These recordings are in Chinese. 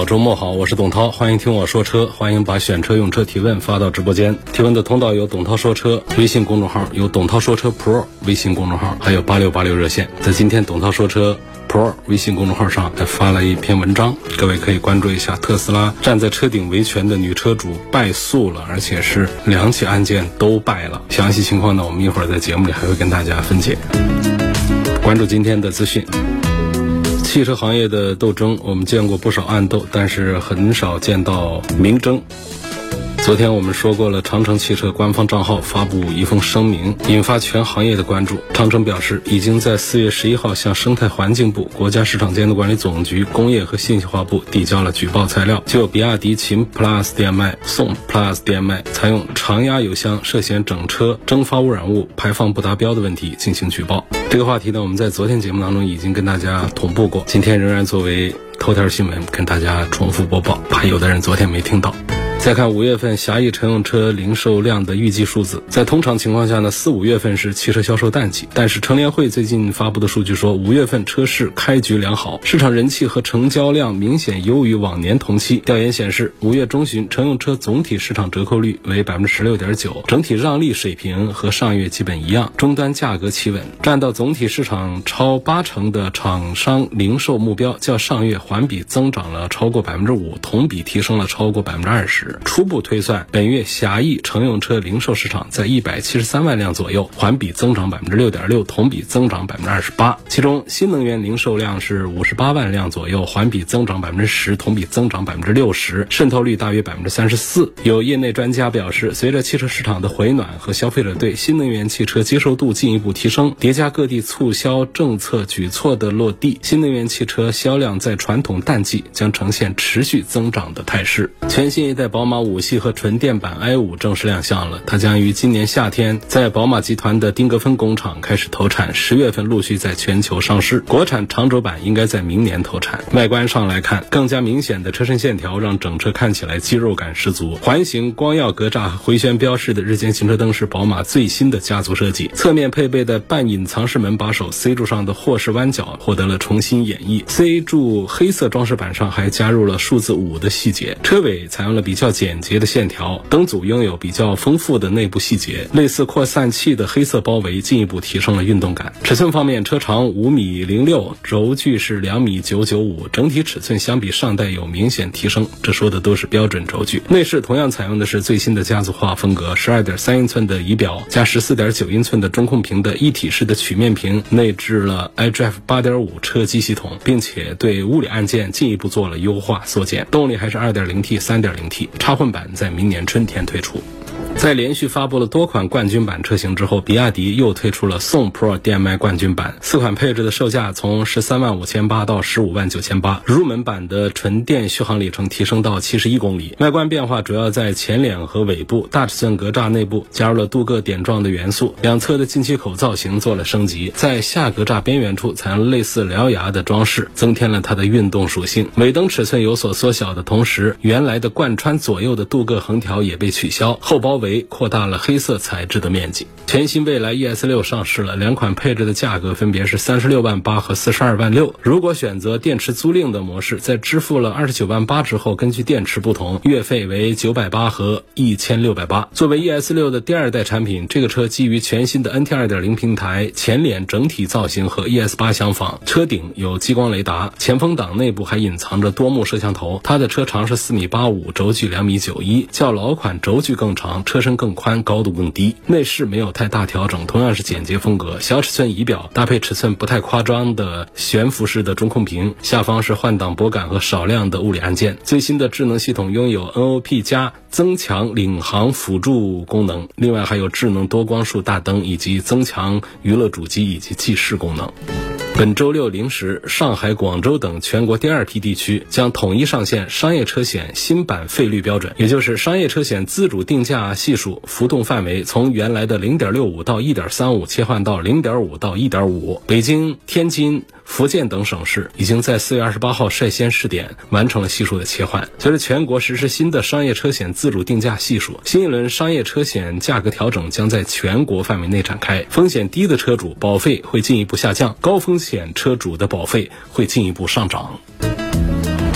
好，周末好，我是董涛，欢迎听我说车，欢迎把选车用车提问发到直播间。提问的通道有董涛说车微信公众号，有董涛说车 Pro 微信公众号，还有八六八六热线。在今天董涛说车 Pro 微信公众号上还发了一篇文章，各位可以关注一下。特斯拉站在车顶维权的女车主败诉了，而且是两起案件都败了。详细情况呢，我们一会儿在节目里还会跟大家分解。关注今天的资讯。汽车行业的斗争，我们见过不少暗斗，但是很少见到明争。昨天我们说过了，长城汽车官方账号发布一封声明，引发全行业的关注。长城表示，已经在四月十一号向生态环境部、国家市场监督管理总局、工业和信息化部递交了举报材料，就比亚迪秦 PLUS 电麦、宋 PLUS 电麦采用常压油箱涉嫌整车蒸发污染物排放不达标的问题进行举报。这个话题呢，我们在昨天节目当中已经跟大家同步过，今天仍然作为头条新闻跟大家重复播报，怕有的人昨天没听到。再看五月份狭义乘用车零售量的预计数字，在通常情况下呢，四五月份是汽车销售淡季。但是乘联会最近发布的数据说，五月份车市开局良好，市场人气和成交量明显优于往年同期。调研显示，五月中旬乘用车总体市场折扣率为百分之十六点九，整体让利水平和上月基本一样，终端价格企稳，占到总体市场超八成的厂商零售目标，较上月环比增长了超过百分之五，同比提升了超过百分之二十。初步推算，本月狭义乘用车零售市场在一百七十三万辆左右，环比增长百分之六点六，同比增长百分之二十八。其中，新能源零售量是五十八万辆左右，环比增长百分之十，同比增长百分之六十，渗透率大约百分之三十四。有业内专家表示，随着汽车市场的回暖和消费者对新能源汽车接受度进一步提升，叠加各地促销政策举措的落地，新能源汽车销量在传统淡季将呈现持续增长的态势。全新一代宝宝马五系和纯电版 i 五正式亮相了，它将于今年夏天在宝马集团的丁格芬工厂开始投产，十月份陆续在全球上市。国产长轴版应该在明年投产。外观上来看，更加明显的车身线条让整车看起来肌肉感十足。环形光耀格栅回旋标式的日间行车灯是宝马最新的家族设计。侧面配备的半隐藏式门把手，C 柱上的霍氏弯角获得了重新演绎。C 柱黑色装饰板上还加入了数字五的细节。车尾采用了比较简洁的线条，灯组拥有比较丰富的内部细节，类似扩散器的黑色包围进一步提升了运动感。尺寸方面，车长五米零六，轴距是两米九九五，整体尺寸相比上代有明显提升。这说的都是标准轴距。内饰同样采用的是最新的家族化风格，十二点三英寸的仪表加十四点九英寸的中控屏的一体式的曲面屏，内置了 iDrive 八点五车机系统，并且对物理按键进一步做了优化缩减。动力还是二点零 T、三点零 T，插混版在明年春天推出。在连续发布了多款冠军版车型之后，比亚迪又推出了宋 Pro 电麦冠军版，四款配置的售价从十三万五千八到十五万九千八。入门版的纯电续航里程提升到七十一公里。外观变化主要在前脸和尾部，大尺寸格栅内部加入了镀铬点状的元素，两侧的进气口造型做了升级，在下格栅边缘处采用类似獠牙的装饰，增添了它的运动属性。尾灯尺寸有所缩小的同时，原来的贯穿左右的镀铬横条也被取消，后包围。扩大了黑色材质的面积。全新蔚来 ES 六上市了，两款配置的价格分别是三十六万八和四十二万六。如果选择电池租赁的模式，在支付了二十九万八之后，根据电池不同，月费为九百八和一千六百八。作为 ES 六的第二代产品，这个车基于全新的 NT 二点零平台，前脸整体造型和 ES 八相仿，车顶有激光雷达，前风挡内部还隐藏着多目摄像头。它的车长是四米八五，轴距两米九一，较老款轴距更长，车身更宽，高度更低。内饰没有太大调整，同样是简洁风格。小尺寸仪表搭配尺寸不太夸张的悬浮式的中控屏，下方是换挡拨杆和少量的物理按键。最新的智能系统拥有 NOP 加增强领航辅助功能，另外还有智能多光束大灯以及增强娱乐主机以及计时功能。本周六零时，上海、广州等全国第二批地区将统一上线商业车险新版费率标准，也就是商业车险自主定价系数浮动范围从原来的零点六五到一点三五切换到零点五到一点五。北京、天津。福建等省市已经在四月二十八号率先试点完成了系数的切换。随着全国实施新的商业车险自主定价系数，新一轮商业车险价格调整将在全国范围内展开。风险低的车主保费会进一步下降，高风险车主的保费会进一步上涨。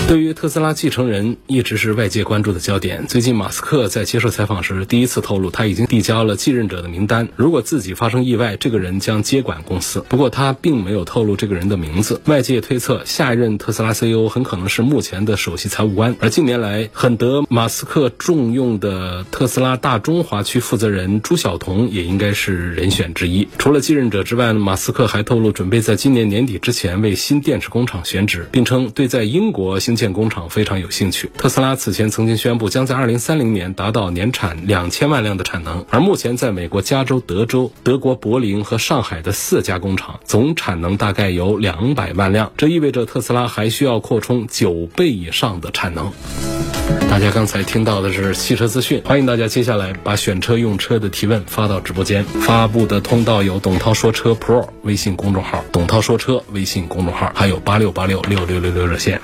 对于特斯拉继承人，一直是外界关注的焦点。最近，马斯克在接受采访时第一次透露，他已经递交了继任者的名单。如果自己发生意外，这个人将接管公司。不过，他并没有透露这个人的名字。外界推测，下一任特斯拉 CEO 很可能是目前的首席财务官。而近年来很得马斯克重用的特斯拉大中华区负责人朱晓彤，也应该是人选之一。除了继任者之外，马斯克还透露，准备在今年年底之前为新电池工厂选址，并称对在英国新建工厂非常有兴趣。特斯拉此前曾经宣布，将在二零三零年达到年产两千万辆的产能，而目前在美国加州、德州、德国柏林和上海的四家工厂总产能大概有两百万辆，这意味着特斯拉还需要扩充九倍以上的产能。大家刚才听到的是汽车资讯，欢迎大家接下来把选车用车的提问发到直播间。发布的通道有董涛说车 Pro 微信公众号、董涛说车微信公众号，还有八六八六六六六六热线。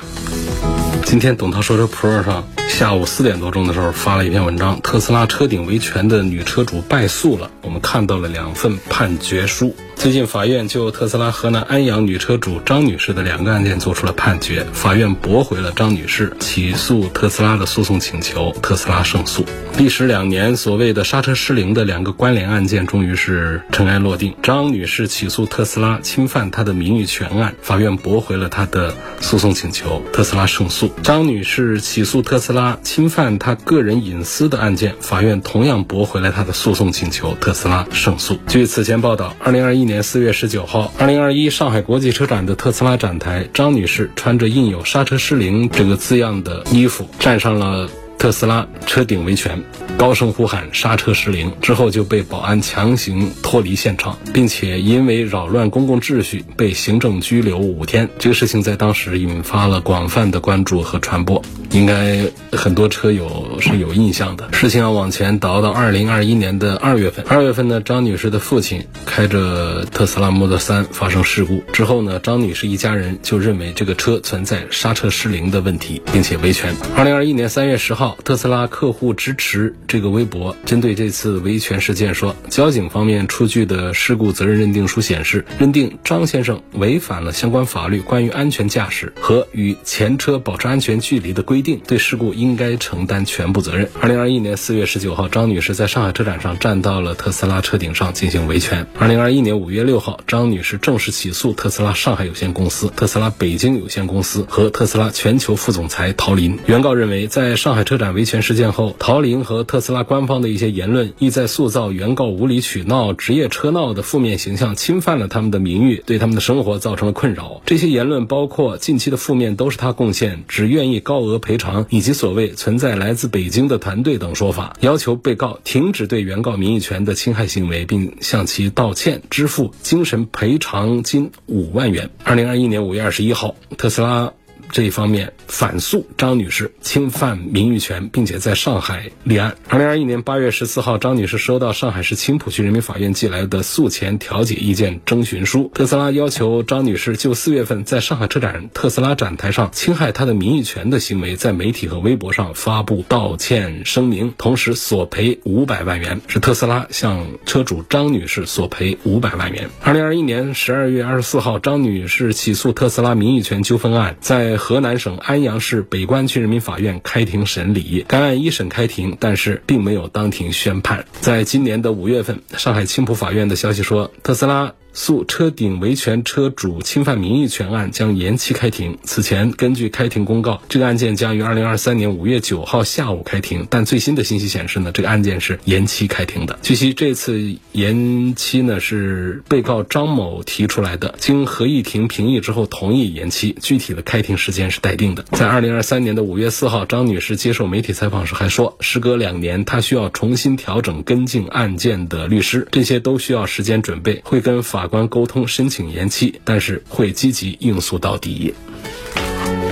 今天董涛说车 Pro 上下午四点多钟的时候发了一篇文章，特斯拉车顶维权的女车主败诉了。我们看到了两份判决书。最近法院就特斯拉河南安阳女车主张女士的两个案件做出了判决，法院驳回了张女士起诉特斯拉的诉讼请求，特斯拉胜诉。历时两年，所谓的刹车失灵的两个关联案件终于是尘埃落定。张女士起诉特斯拉侵犯她的名誉权案，法院驳回了她的诉讼请求，特斯拉胜诉。张女士起诉特斯拉侵犯她个人隐私的案件，法院同样驳回了她的诉讼请求，特斯拉胜诉。据此前报道，二零二一年。年四月十九号，二零二一上海国际车展的特斯拉展台，张女士穿着印有“刹车失灵”这个字样的衣服，站上了特斯拉车顶维权。高声呼喊刹车失灵之后，就被保安强行脱离现场，并且因为扰乱公共秩序被行政拘留五天。这个事情在当时引发了广泛的关注和传播，应该很多车友是有印象的。事情要往前倒到二零二一年的二月份，二月份呢，张女士的父亲开着特斯拉 Model 3发生事故之后呢，张女士一家人就认为这个车存在刹车失灵的问题，并且维权。二零二一年三月十号，特斯拉客户支持。这个微博针对这次维权事件说，交警方面出具的事故责任认定书显示，认定张先生违反了相关法律关于安全驾驶和与前车保持安全距离的规定，对事故应该承担全部责任。二零二一年四月十九号，张女士在上海车展上站到了特斯拉车顶上进行维权。二零二一年五月六号，张女士正式起诉特斯拉上海有限公司、特斯拉北京有限公司和特斯拉全球副总裁陶林。原告认为，在上海车展维权事件后，陶林和特斯拉官方的一些言论意在塑造原告无理取闹、职业车闹的负面形象，侵犯了他们的名誉，对他们的生活造成了困扰。这些言论包括近期的负面都是他贡献，只愿意高额赔偿，以及所谓存在来自北京的团队等说法，要求被告停止对原告名誉权的侵害行为，并向其道歉，支付精神赔偿金五万元。二零二一年五月二十一号，特斯拉。这一方面反诉张女士侵犯名誉权，并且在上海立案。二零二一年八月十四号，张女士收到上海市青浦区人民法院寄来的诉前调解意见征询书。特斯拉要求张女士就四月份在上海车展特斯拉展台上侵害她的名誉权的行为，在媒体和微博上发布道歉声明，同时索赔五百万元，是特斯拉向车主张女士索赔五百万元。二零二一年十二月二十四号，张女士起诉特斯拉名誉权纠纷案在。河南省安阳市北关区人民法院开庭审理该案一审开庭，但是并没有当庭宣判。在今年的五月份，上海青浦法院的消息说，特斯拉。诉车顶维权车主侵犯名誉权案将延期开庭。此前，根据开庭公告，这个案件将于二零二三年五月九号下午开庭。但最新的信息显示呢，这个案件是延期开庭的。据悉，这次延期呢是被告张某提出来的，经合议庭评议之后同意延期。具体的开庭时间是待定的。在二零二三年的五月四号，张女士接受媒体采访时还说，时隔两年，她需要重新调整跟进案件的律师，这些都需要时间准备，会跟法。法官沟通申请延期，但是会积极应诉到底。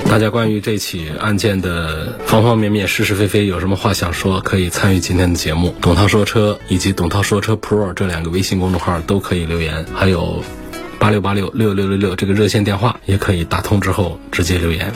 大家关于这起案件的方方面面、是是非非有什么话想说，可以参与今天的节目。董涛说车以及董涛说车 Pro 这两个微信公众号都可以留言，还有八六八六六六六六这个热线电话也可以打通之后直接留言。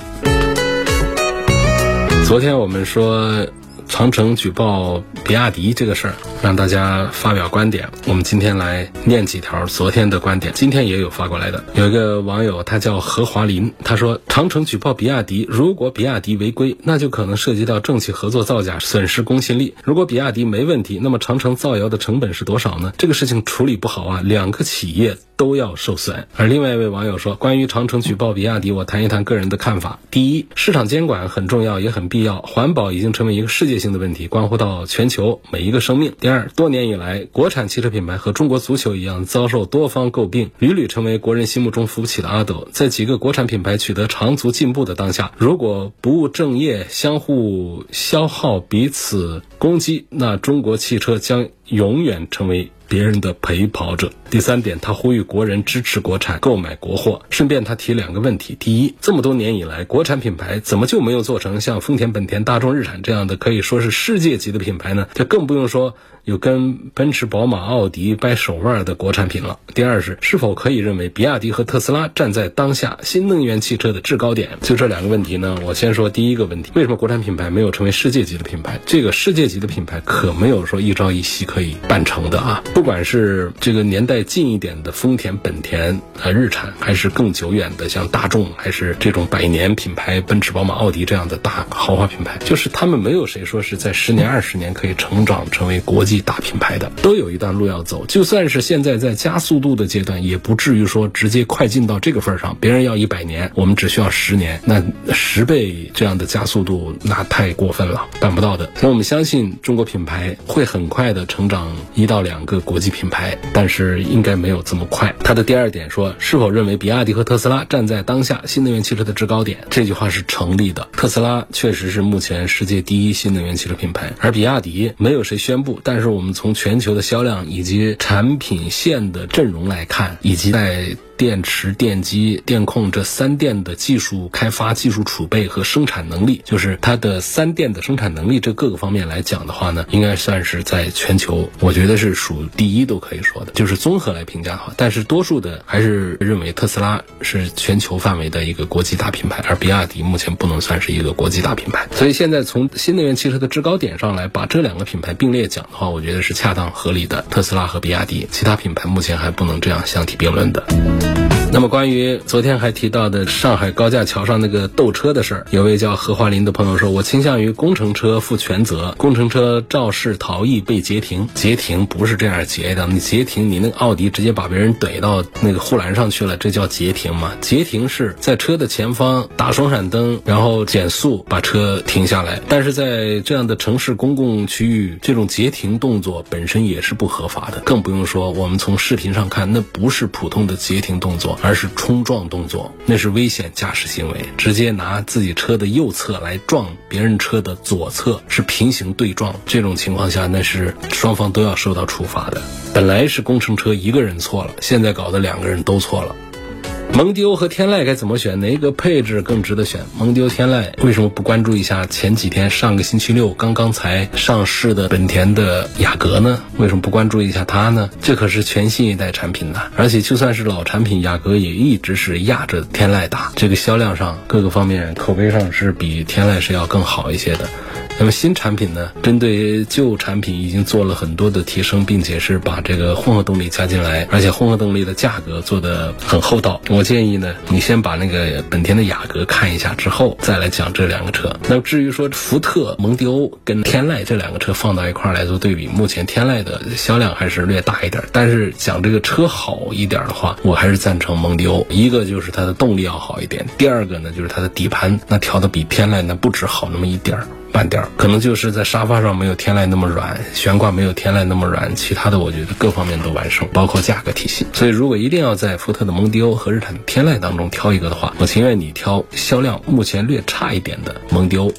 昨天我们说。长城举报比亚迪这个事儿，让大家发表观点。我们今天来念几条昨天的观点，今天也有发过来的。有一个网友，他叫何华林，他说：长城举报比亚迪，如果比亚迪违规，那就可能涉及到政企合作造假，损失公信力。如果比亚迪没问题，那么长城造谣的成本是多少呢？这个事情处理不好啊，两个企业。都要受损。而另外一位网友说，关于长城举报比亚迪，我谈一谈个人的看法。第一，市场监管很重要，也很必要。环保已经成为一个世界性的问题，关乎到全球每一个生命。第二，多年以来，国产汽车品牌和中国足球一样，遭受多方诟病，屡屡成为国人心目中扶不起的阿斗。在几个国产品牌取得长足进步的当下，如果不务正业，相互消耗、彼此攻击，那中国汽车将永远成为。别人的陪跑者。第三点，他呼吁国人支持国产，购买国货。顺便，他提两个问题：第一，这么多年以来，国产品牌怎么就没有做成像丰田、本田、大众、日产这样的可以说是世界级的品牌呢？这更不用说。有跟奔驰、宝马、奥迪掰手腕的国产品了。第二是，是否可以认为比亚迪和特斯拉站在当下新能源汽车的制高点？就这两个问题呢，我先说第一个问题：为什么国产品牌没有成为世界级的品牌？这个世界级的品牌可没有说一朝一夕可以办成的啊！不管是这个年代近一点的丰田、本田啊、日产，还是更久远的像大众，还是这种百年品牌奔驰、宝马、奥迪这样的大豪华品牌，就是他们没有谁说是在十年、二十年可以成长成为国际。大品牌的都有一段路要走，就算是现在在加速度的阶段，也不至于说直接快进到这个份儿上。别人要一百年，我们只需要十年，那十倍这样的加速度，那太过分了，办不到的。那我们相信中国品牌会很快的成长一到两个国际品牌，但是应该没有这么快。他的第二点说，是否认为比亚迪和特斯拉站在当下新能源汽车的制高点？这句话是成立的。特斯拉确实是目前世界第一新能源汽车品牌，而比亚迪没有谁宣布，但是。我们从全球的销量以及产品线的阵容来看，以及在。电池、电机、电控这三电的技术开发、技术储备和生产能力，就是它的三电的生产能力，这各个方面来讲的话呢，应该算是在全球，我觉得是数第一都可以说的。就是综综合来评价的话，但是多数的还是认为特斯拉是全球范围的一个国际大品牌，而比亚迪目前不能算是一个国际大品牌。所以现在从新能源汽车的制高点上来把这两个品牌并列讲的话，我觉得是恰当合理的。特斯拉和比亚迪，其他品牌目前还不能这样相提并论的。那么，关于昨天还提到的上海高架桥上那个斗车的事儿，有位叫何华林的朋友说：“我倾向于工程车负全责，工程车肇事逃逸被截停，截停不是这样截的。你截停，你那个奥迪直接把别人怼到那个护栏上去了，这叫截停吗？截停是在车的前方打双闪灯，然后减速把车停下来。但是在这样的城市公共区域，这种截停动作本身也是不合法的，更不用说我们从视频上看，那不是普通的截停动作。”而是冲撞动作，那是危险驾驶行为。直接拿自己车的右侧来撞别人车的左侧，是平行对撞。这种情况下，那是双方都要受到处罚的。本来是工程车一个人错了，现在搞得两个人都错了。蒙迪欧和天籁该怎么选？哪个配置更值得选？蒙迪欧、天籁为什么不关注一下前几天上个星期六刚刚才上市的本田的雅阁呢？为什么不关注一下它呢？这可是全新一代产品呢！而且就算是老产品，雅阁也一直是压着天籁打，这个销量上各个方面口碑上是比天籁是要更好一些的。那么新产品呢，针对旧产品已经做了很多的提升，并且是把这个混合动力加进来，而且混合动力的价格做的很厚道。我建议呢，你先把那个本田的雅阁看一下之后，再来讲这两个车。那至于说福特蒙迪欧跟天籁这两个车放到一块儿来做对比，目前天籁的销量还是略大一点，但是讲这个车好一点的话，我还是赞成蒙迪欧。一个就是它的动力要好一点，第二个呢就是它的底盘那调的比天籁那不止好那么一点儿。半点儿，可能就是在沙发上没有天籁那么软，悬挂没有天籁那么软，其他的我觉得各方面都完胜，包括价格体系。所以如果一定要在福特的蒙迪欧和日产天籁当中挑一个的话，我情愿你挑销量目前略差一点的蒙迪欧。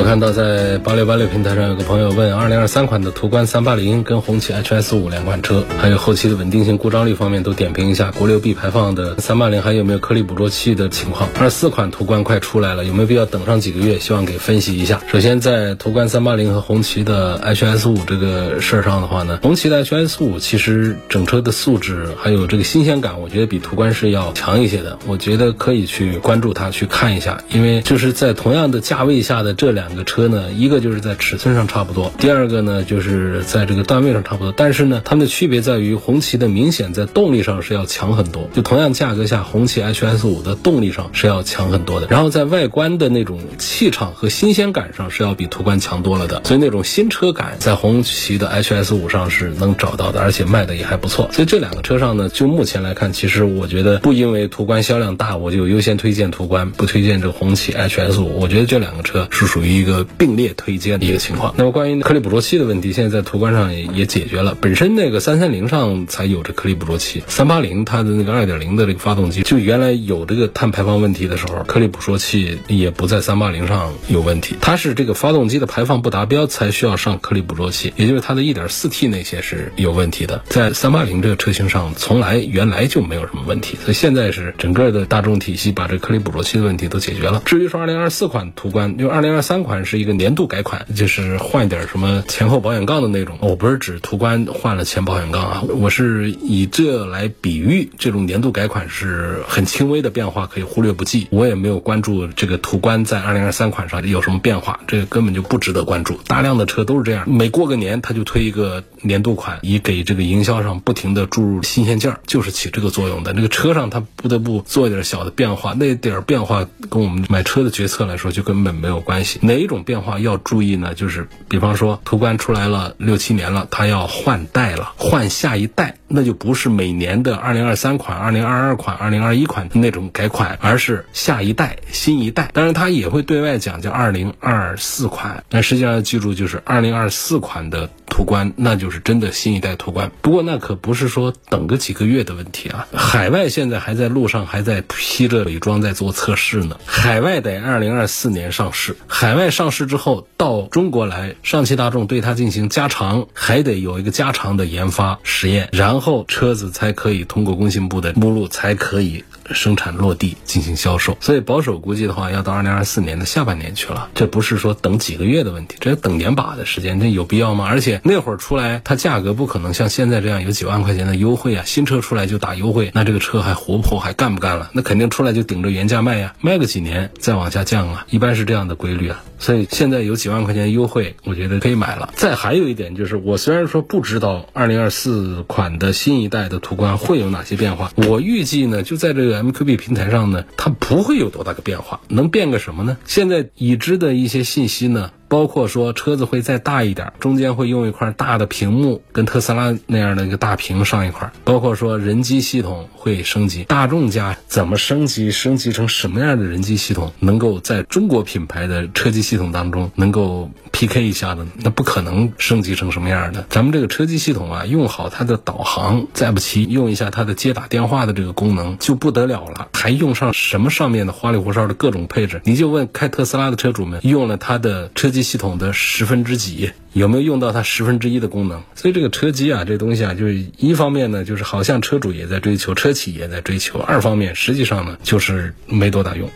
我看到在八六八六平台上有个朋友问，二零二三款的途观三八零跟红旗 HS 五两款车，还有后期的稳定性、故障率方面都点评一下。国六 B 排放的三八零还有没有颗粒捕捉器的情况？二四款途观快出来了，有没有必要等上几个月？希望给分析一下。首先在途观三八零和红旗的 HS 五这个事儿上的话呢，红旗的 HS 五其实整车的素质还有这个新鲜感，我觉得比途观是要强一些的。我觉得可以去关注它，去看一下，因为就是在同样的价位下的这两两个车呢，一个就是在尺寸上差不多，第二个呢就是在这个段位上差不多，但是呢，它们的区别在于红旗的明显在动力上是要强很多，就同样价格下，红旗 HS 五的动力上是要强很多的，然后在外观的那种气场和新鲜感上是要比途观强多了的，所以那种新车感在红旗的 HS 五上是能找到的，而且卖的也还不错。所以这两个车上呢，就目前来看，其实我觉得不因为途观销量大，我就优先推荐途观，不推荐这个红旗 HS 五。我觉得这两个车是属于一个并列推荐的一个情况。那么关于颗粒捕捉器的问题，现在在途观上也也解决了，本身那个三三零上才有这颗粒捕捉器，三八零它的那个二点零的这个发动机，就原来有这个碳排放问题的时候，颗粒捕捉器也不在三八零上有问题，它是这个发动机的排放不达标才需要上颗粒捕捉器，也就是它的一点四 T 那些是有问题的，在三八零这个车型上从来原来就没有什么问题，所以现在是整个的大众体系把这颗粒捕捉器的问题都解决了。至于说二零二四款途观，因为二零二三款款是一个年度改款，就是换点什么前后保险杠的那种，我不是指途观换了前保险杠啊，我是以这来比喻这种年度改款是很轻微的变化，可以忽略不计。我也没有关注这个途观在二零二三款上有什么变化，这个根本就不值得关注。大量的车都是这样，每过个年他就推一个年度款，以给这个营销上不停的注入新鲜劲儿，就是起这个作用的。那个车上它不得不做一点小的变化，那点变化跟我们买车的决策来说就根本没有关系。哪一种变化要注意呢？就是比方说途观出来了六七年了，它要换代了，换下一代，那就不是每年的二零二三款、二零二二款、二零二一款那种改款，而是下一代、新一代。当然，它也会对外讲叫二零二四款，但实际上要记住就是二零二四款的途观，那就是真的新一代途观。不过那可不是说等个几个月的问题啊，海外现在还在路上，还在披着伪装在做测试呢。海外得二零二四年上市，海外在上市之后到中国来，上汽大众对它进行加长，还得有一个加长的研发实验，然后车子才可以通过工信部的目录，才可以生产落地进行销售。所以保守估计的话，要到二零二四年的下半年去了。这不是说等几个月的问题，这等年把的时间，这有必要吗？而且那会儿出来，它价格不可能像现在这样有几万块钱的优惠啊！新车出来就打优惠，那这个车还活不活，还干不干了？那肯定出来就顶着原价卖呀，卖个几年再往下降啊，一般是这样的规律啊。所以现在有几万块钱优惠，我觉得可以买了。再还有一点就是，我虽然说不知道二零二四款的新一代的途观会有哪些变化，我预计呢，就在这个 MQB 平台上呢，它不会有多大个变化，能变个什么呢？现在已知的一些信息呢。包括说车子会再大一点，中间会用一块大的屏幕，跟特斯拉那样的一个大屏上一块。包括说人机系统会升级，大众家怎么升级，升级成什么样的人机系统，能够在中国品牌的车机系统当中能够 PK 一下的？那不可能升级成什么样的。咱们这个车机系统啊，用好它的导航，再不齐用一下它的接打电话的这个功能就不得了了。还用上什么上面的花里胡哨的各种配置？你就问开特斯拉的车主们，用了它的车机。系统的十分之几有没有用到它十分之一的功能？所以这个车机啊，这东西啊，就是一方面呢，就是好像车主也在追求，车企也在追求；二方面，实际上呢，就是没多大用。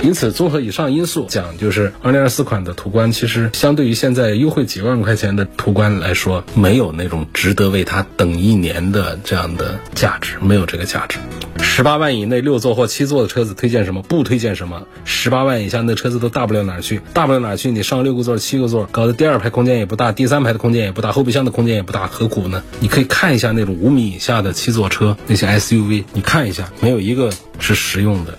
因此，综合以上因素讲，就是二零二四款的途观，其实相对于现在优惠几万块钱的途观来说，没有那种值得为它等一年的这样的价值，没有这个价值。十八万以内六座或七座的车子推荐什么？不推荐什么。十八万以下那车子都大不了哪儿去，大不了哪儿去。你上六个座、七个座，搞得第二排空间也不大，第三排的空间也不大，后备箱的空间也不大，何苦呢？你可以看一下那种五米以下的七座车，那些 SUV，你看一下，没有一个是实用的。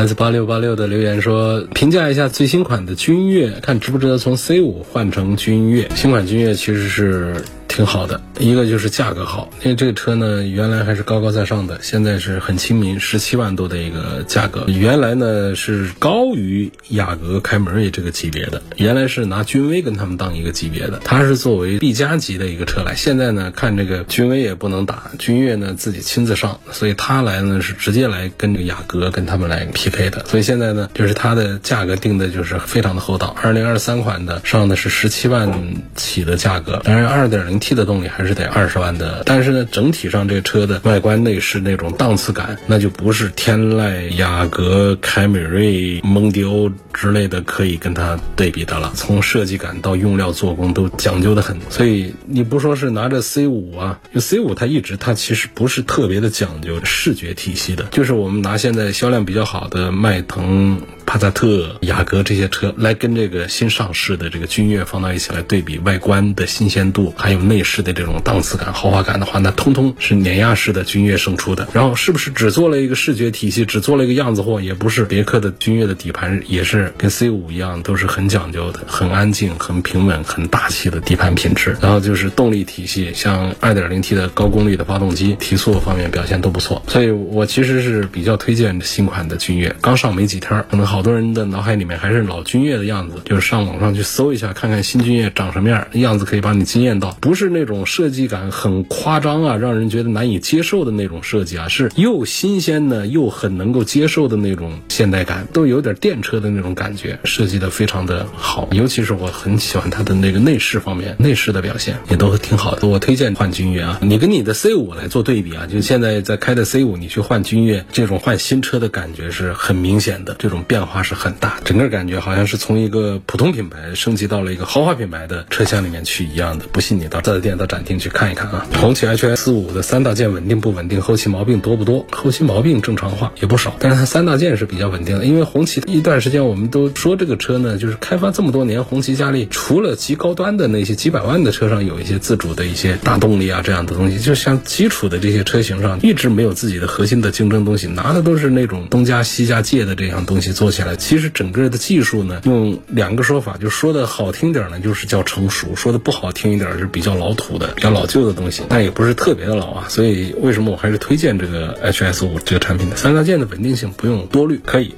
来自八六八六的留言说，评价一下最新款的君越，看值不值得从 C 五换成君越。新款君越其实是。挺好的，一个就是价格好，因为这个车呢原来还是高高在上的，现在是很亲民，十七万多的一个价格。原来呢是高于雅阁、凯美瑞这个级别的，原来是拿君威跟他们当一个级别的，它是作为 B 加级的一个车来。现在呢看这个君威也不能打，君越呢自己亲自上，所以它来呢是直接来跟这个雅阁跟他们来 PK 的。所以现在呢就是它的价格定的就是非常的厚道，二零二三款的上的是十七万起的价格，当然二点零 T 的动力还是得二十万的，但是呢整体上这个车的外观内饰那种档次感，那就不是天籁、雅阁、凯美瑞、蒙迪欧之类的可以跟它对比的了。从设计感到用料做工都讲究的很，所以你不说是拿着 C 五啊，就 C 五它一直它其实不是特别的讲究视觉体系的，就是我们拿现在销量比较好的迈腾。帕萨特、雅阁这些车来跟这个新上市的这个君越放到一起来对比，外观的新鲜度，还有内饰的这种档次感、豪华感的话，那通通是碾压式的君越胜出的。然后是不是只做了一个视觉体系，只做了一个样子货？也不是，别克的君越的底盘也是跟 C 五一样，都是很讲究的，很安静、很平稳、很大气的底盘品质。然后就是动力体系，像 2.0T 的高功率的发动机，提速方面表现都不错。所以我其实是比较推荐新款的君越，刚上没几天，可能好。好多人的脑海里面还是老君越的样子，就是上网上去搜一下，看看新君越长什么样，样子可以把你惊艳到。不是那种设计感很夸张啊，让人觉得难以接受的那种设计啊，是又新鲜的又很能够接受的那种现代感，都有点电车的那种感觉，设计的非常的好。尤其是我很喜欢它的那个内饰方面，内饰的表现也都挺好的。我推荐换君越啊，你跟你的 C 五来做对比啊，就现在在开的 C 五，你去换君越，这种换新车的感觉是很明显的，这种变化。化是很大，整个感觉好像是从一个普通品牌升级到了一个豪华品牌的车厢里面去一样的。不信你到四 S 店、到展厅去看一看啊。红旗 HS 五的三大件稳定不稳定？后期毛病多不多？后期毛病正常化也不少，但是它三大件是比较稳定的。因为红旗一段时间我们都说这个车呢，就是开发这么多年，红旗佳丽除了极高端的那些几百万的车上有一些自主的一些大动力啊这样的东西，就像基础的这些车型上一直没有自己的核心的竞争东西，拿的都是那种东家西家借的这样东西做起。其实整个的技术呢，用两个说法，就说的好听点呢，就是叫成熟；说的不好听一点，是比较老土的、比较老旧的东西，但也不是特别的老啊。所以为什么我还是推荐这个 HS 五这个产品的三大件的稳定性不用多虑，可以。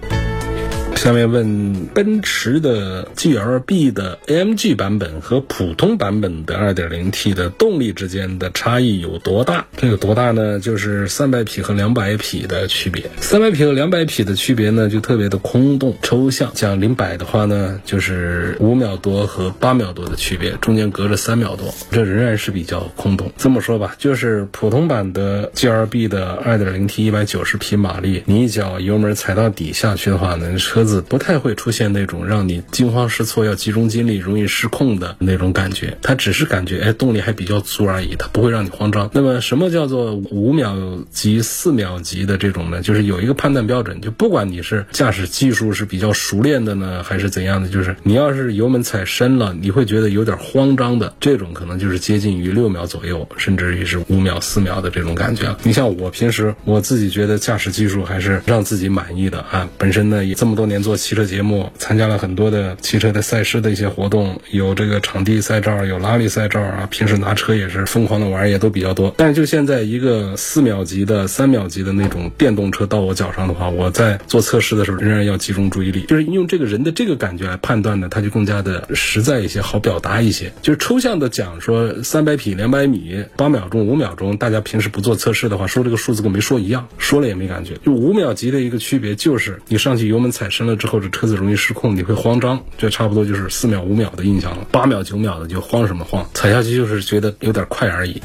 下面问奔驰的 GLB 的 AMG 版本和普通版本的 2.0T 的动力之间的差异有多大？这有多大呢？就是300匹和200匹的区别。300匹和200匹的区别呢，就特别的空洞抽象。讲零百的话呢，就是五秒多和八秒多的区别，中间隔着三秒多，这仍然是比较空洞。这么说吧，就是普通版的 GLB 的 2.0T 190匹马力，你一脚油门踩到底下去的话呢，车子。不太会出现那种让你惊慌失措、要集中精力、容易失控的那种感觉，它只是感觉哎动力还比较足而已，它不会让你慌张。那么什么叫做五秒级、四秒级的这种呢？就是有一个判断标准，就不管你是驾驶技术是比较熟练的呢，还是怎样的，就是你要是油门踩深了，你会觉得有点慌张的这种，可能就是接近于六秒左右，甚至于是五秒、四秒的这种感觉。你像我平时我自己觉得驾驶技术还是让自己满意的啊，本身呢也这么多年。做汽车节目，参加了很多的汽车的赛事的一些活动，有这个场地赛照，有拉力赛照啊。平时拿车也是疯狂的玩，也都比较多。但是就现在一个四秒级的、三秒级的那种电动车到我脚上的话，我在做测试的时候仍然要集中注意力，就是用这个人的这个感觉来判断呢，它就更加的实在一些，好表达一些。就是抽象的讲说三百匹、两百米、八秒钟、五秒钟，大家平时不做测试的话，说这个数字跟没说一样，说了也没感觉。就五秒级的一个区别，就是你上去油门踩完了。之后这车子容易失控，你会慌张，这差不多就是四秒五秒的印象了。八秒九秒的就慌什么慌，踩下去就是觉得有点快而已。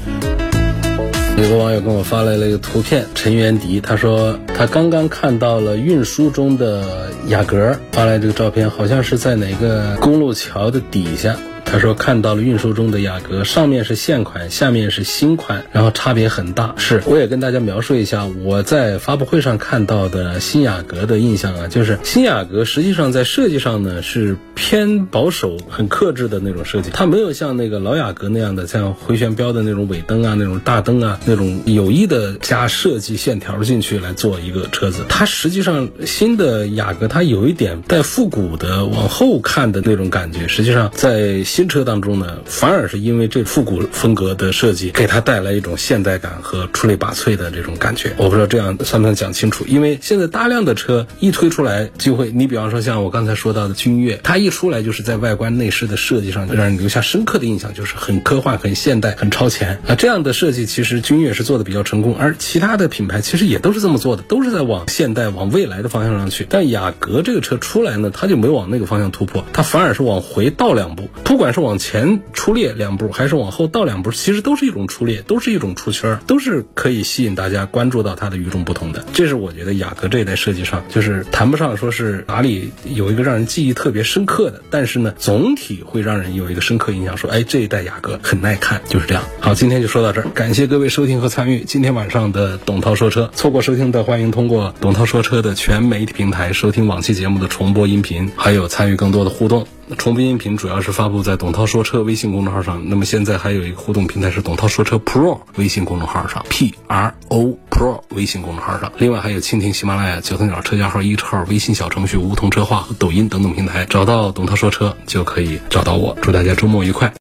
有个网友跟我发来了一个图片，陈元迪，他说他刚刚看到了运输中的雅阁，发来这个照片，好像是在哪个公路桥的底下。他说看到了运输中的雅阁，上面是现款，下面是新款，然后差别很大。是，我也跟大家描述一下我在发布会上看到的新雅阁的印象啊，就是新雅阁实际上在设计上呢是偏保守、很克制的那种设计，它没有像那个老雅阁那样的像回旋镖的那种尾灯啊、那种大灯啊那种有意的加设计线条进去来做一个车子。它实际上新的雅阁它有一点带复古的往后看的那种感觉，实际上在。新车当中呢，反而是因为这复古风格的设计，给它带来一种现代感和出类拔萃的这种感觉。我不知道这样算不算讲清楚？因为现在大量的车一推出来，就会你比方说像我刚才说到的君越，它一出来就是在外观内饰的设计上让人留下深刻的印象，就是很科幻、很现代、很超前啊。这样的设计其实君越是做的比较成功，而其他的品牌其实也都是这么做的，都是在往现代、往未来的方向上去。但雅阁这个车出来呢，它就没往那个方向突破，它反而是往回倒两步。不管管是往前出列两步，还是往后倒两步，其实都是一种出列，都是一种出圈，都是可以吸引大家关注到它的与众不同的。这是我觉得雅阁这一代设计上，就是谈不上说是哪里有一个让人记忆特别深刻的，但是呢，总体会让人有一个深刻印象，说哎，这一代雅阁很耐看，就是这样。好，今天就说到这儿，感谢各位收听和参与今天晚上的董涛说车。错过收听的，欢迎通过董涛说车的全媒体平台收听往期节目的重播音频，还有参与更多的互动。重播音频主要是发布在董涛说车微信公众号上，那么现在还有一个互动平台是董涛说车 Pro 微信公众号上，P R O Pro 微信公众号上，另外还有蜻蜓、喜马拉雅、九头鸟车架号、一车号、微信小程序梧桐车话和抖音等等平台，找到董涛说车就可以找到我。祝大家周末愉快。